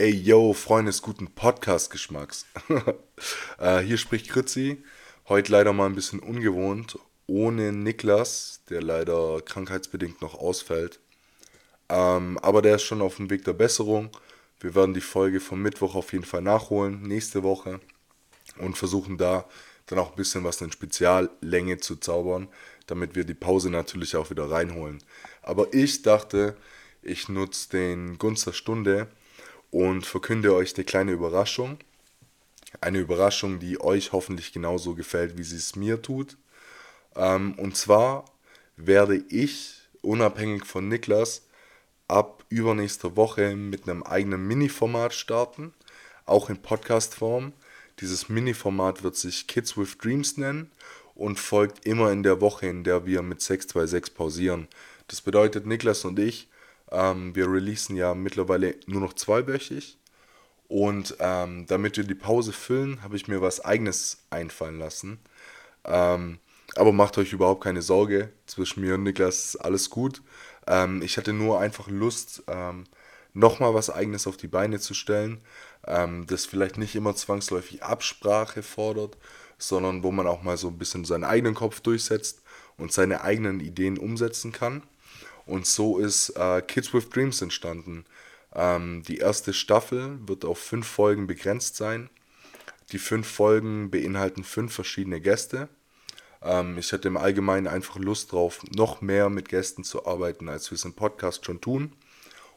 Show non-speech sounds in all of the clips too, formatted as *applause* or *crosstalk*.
Ey, yo, Freunde des guten Podcast-Geschmacks. *laughs* äh, hier spricht Kritzi. Heute leider mal ein bisschen ungewohnt. Ohne Niklas, der leider krankheitsbedingt noch ausfällt. Ähm, aber der ist schon auf dem Weg der Besserung. Wir werden die Folge vom Mittwoch auf jeden Fall nachholen, nächste Woche. Und versuchen da dann auch ein bisschen was in Speziallänge zu zaubern, damit wir die Pause natürlich auch wieder reinholen. Aber ich dachte, ich nutze den Gunst der Stunde und verkünde euch eine kleine Überraschung. Eine Überraschung, die euch hoffentlich genauso gefällt, wie sie es mir tut. Ähm, und zwar werde ich, unabhängig von Niklas, ab übernächster Woche mit einem eigenen Mini-Format starten, auch in Podcast-Form. Dieses Mini-Format wird sich Kids with Dreams nennen und folgt immer in der Woche, in der wir mit 626 pausieren. Das bedeutet, Niklas und ich ähm, wir releasen ja mittlerweile nur noch zweiwöchig. Und ähm, damit wir die Pause füllen, habe ich mir was eigenes einfallen lassen. Ähm, aber macht euch überhaupt keine Sorge. Zwischen mir und Niklas ist alles gut. Ähm, ich hatte nur einfach Lust, ähm, nochmal was eigenes auf die Beine zu stellen. Ähm, das vielleicht nicht immer zwangsläufig Absprache fordert, sondern wo man auch mal so ein bisschen seinen eigenen Kopf durchsetzt und seine eigenen Ideen umsetzen kann. Und so ist äh, Kids with Dreams entstanden. Ähm, die erste Staffel wird auf fünf Folgen begrenzt sein. Die fünf Folgen beinhalten fünf verschiedene Gäste. Ähm, ich hatte im Allgemeinen einfach Lust drauf, noch mehr mit Gästen zu arbeiten, als wir es im Podcast schon tun.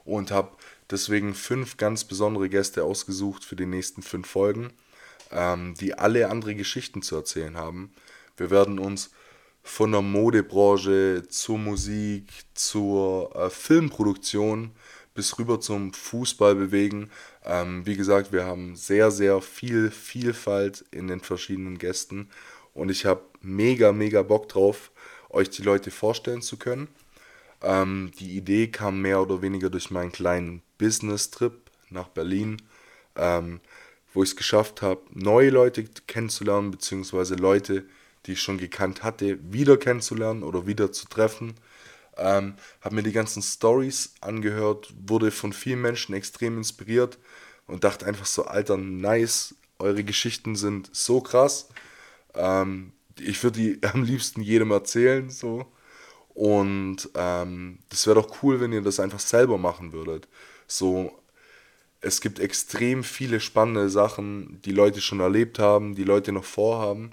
Und habe deswegen fünf ganz besondere Gäste ausgesucht für die nächsten fünf Folgen, ähm, die alle andere Geschichten zu erzählen haben. Wir werden uns von der Modebranche zur Musik, zur äh, Filmproduktion bis rüber zum Fußball bewegen. Ähm, wie gesagt, wir haben sehr, sehr viel Vielfalt in den verschiedenen Gästen und ich habe mega, mega Bock drauf, euch die Leute vorstellen zu können. Ähm, die Idee kam mehr oder weniger durch meinen kleinen Business-Trip nach Berlin, ähm, wo ich es geschafft habe, neue Leute kennenzulernen, beziehungsweise Leute, die ich schon gekannt hatte, wieder kennenzulernen oder wieder zu treffen. Ähm, habe mir die ganzen Stories angehört, wurde von vielen Menschen extrem inspiriert und dachte einfach so, Alter, nice, eure Geschichten sind so krass. Ähm, ich würde die *laughs* am liebsten jedem erzählen, so. Und ähm, das wäre doch cool, wenn ihr das einfach selber machen würdet. So, es gibt extrem viele spannende Sachen, die Leute schon erlebt haben, die Leute noch vorhaben.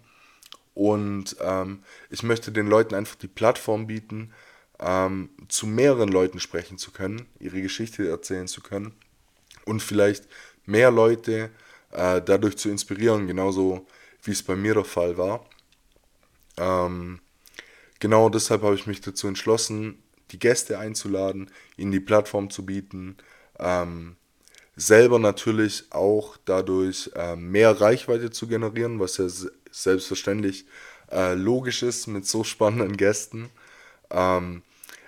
Und ähm, ich möchte den Leuten einfach die Plattform bieten, ähm, zu mehreren Leuten sprechen zu können, ihre Geschichte erzählen zu können und vielleicht mehr Leute äh, dadurch zu inspirieren, genauso wie es bei mir der Fall war. Ähm, genau deshalb habe ich mich dazu entschlossen, die Gäste einzuladen, ihnen die Plattform zu bieten, ähm, selber natürlich auch dadurch äh, mehr Reichweite zu generieren, was ja selbstverständlich äh, logisch ist mit so spannenden Gästen. Ähm,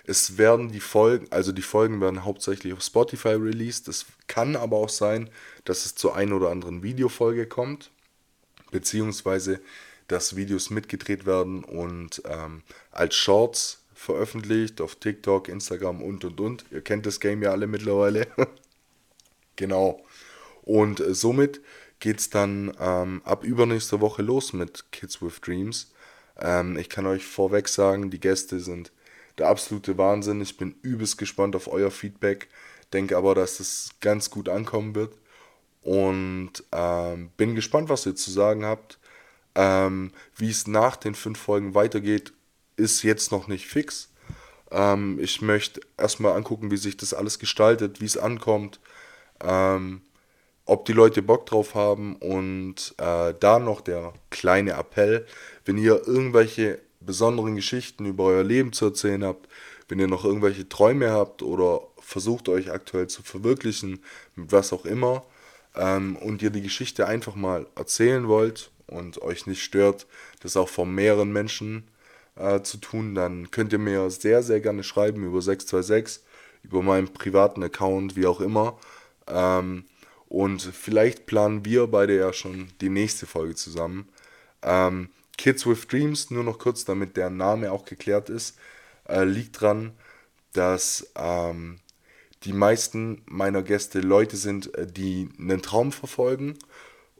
es werden die Folgen, also die Folgen werden hauptsächlich auf Spotify released. Es kann aber auch sein, dass es zur einen oder anderen Videofolge kommt, beziehungsweise dass Videos mitgedreht werden und ähm, als Shorts veröffentlicht auf TikTok, Instagram und und und. Ihr kennt das Game ja alle mittlerweile. *laughs* genau. Und äh, somit geht es dann ähm, ab übernächster Woche los mit Kids with Dreams. Ähm, ich kann euch vorweg sagen, die Gäste sind der absolute Wahnsinn. Ich bin übelst gespannt auf euer Feedback. Denke aber, dass es ganz gut ankommen wird. Und ähm, bin gespannt, was ihr zu sagen habt. Ähm, wie es nach den fünf Folgen weitergeht, ist jetzt noch nicht fix. Ähm, ich möchte erstmal angucken, wie sich das alles gestaltet, wie es ankommt. Ähm, ob die Leute Bock drauf haben und äh, da noch der kleine Appell, wenn ihr irgendwelche besonderen Geschichten über euer Leben zu erzählen habt, wenn ihr noch irgendwelche Träume habt oder versucht euch aktuell zu verwirklichen, mit was auch immer, ähm, und ihr die Geschichte einfach mal erzählen wollt und euch nicht stört, das auch von mehreren Menschen äh, zu tun, dann könnt ihr mir sehr, sehr gerne schreiben über 626, über meinen privaten Account, wie auch immer. Ähm, und vielleicht planen wir beide ja schon die nächste Folge zusammen. Ähm, Kids with Dreams, nur noch kurz, damit der Name auch geklärt ist, äh, liegt dran, dass ähm, die meisten meiner Gäste Leute sind, äh, die einen Traum verfolgen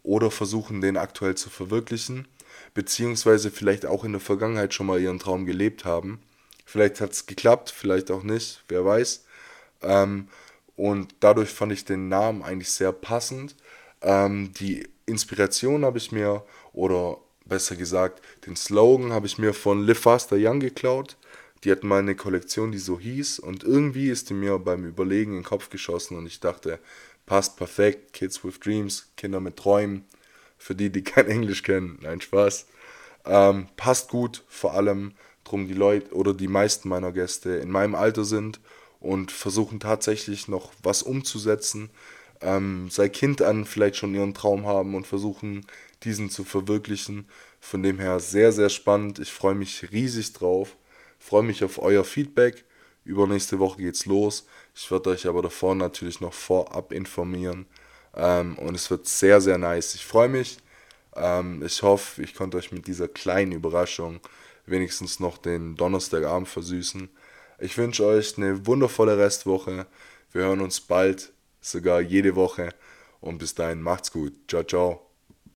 oder versuchen, den aktuell zu verwirklichen, beziehungsweise vielleicht auch in der Vergangenheit schon mal ihren Traum gelebt haben. Vielleicht hat es geklappt, vielleicht auch nicht, wer weiß. Ähm, und dadurch fand ich den Namen eigentlich sehr passend. Ähm, die Inspiration habe ich mir, oder besser gesagt, den Slogan habe ich mir von Live Faster Young geklaut. Die hatten mal eine Kollektion, die so hieß, und irgendwie ist die mir beim Überlegen in den Kopf geschossen und ich dachte, passt perfekt, Kids with Dreams, Kinder mit Träumen, für die, die kein Englisch kennen, nein, Spaß. Ähm, passt gut, vor allem drum die Leute oder die meisten meiner Gäste in meinem Alter sind und versuchen tatsächlich noch was umzusetzen, ähm, seit Kind an vielleicht schon ihren Traum haben und versuchen, diesen zu verwirklichen. Von dem her sehr, sehr spannend. Ich freue mich riesig drauf. Freue mich auf euer Feedback. Übernächste Woche geht's los. Ich werde euch aber davor natürlich noch vorab informieren. Ähm, und es wird sehr, sehr nice. Ich freue mich. Ähm, ich hoffe, ich konnte euch mit dieser kleinen Überraschung wenigstens noch den Donnerstagabend versüßen. Ich wünsche euch eine wundervolle Restwoche. Wir hören uns bald sogar jede Woche. Und bis dahin macht's gut. Ciao, ciao.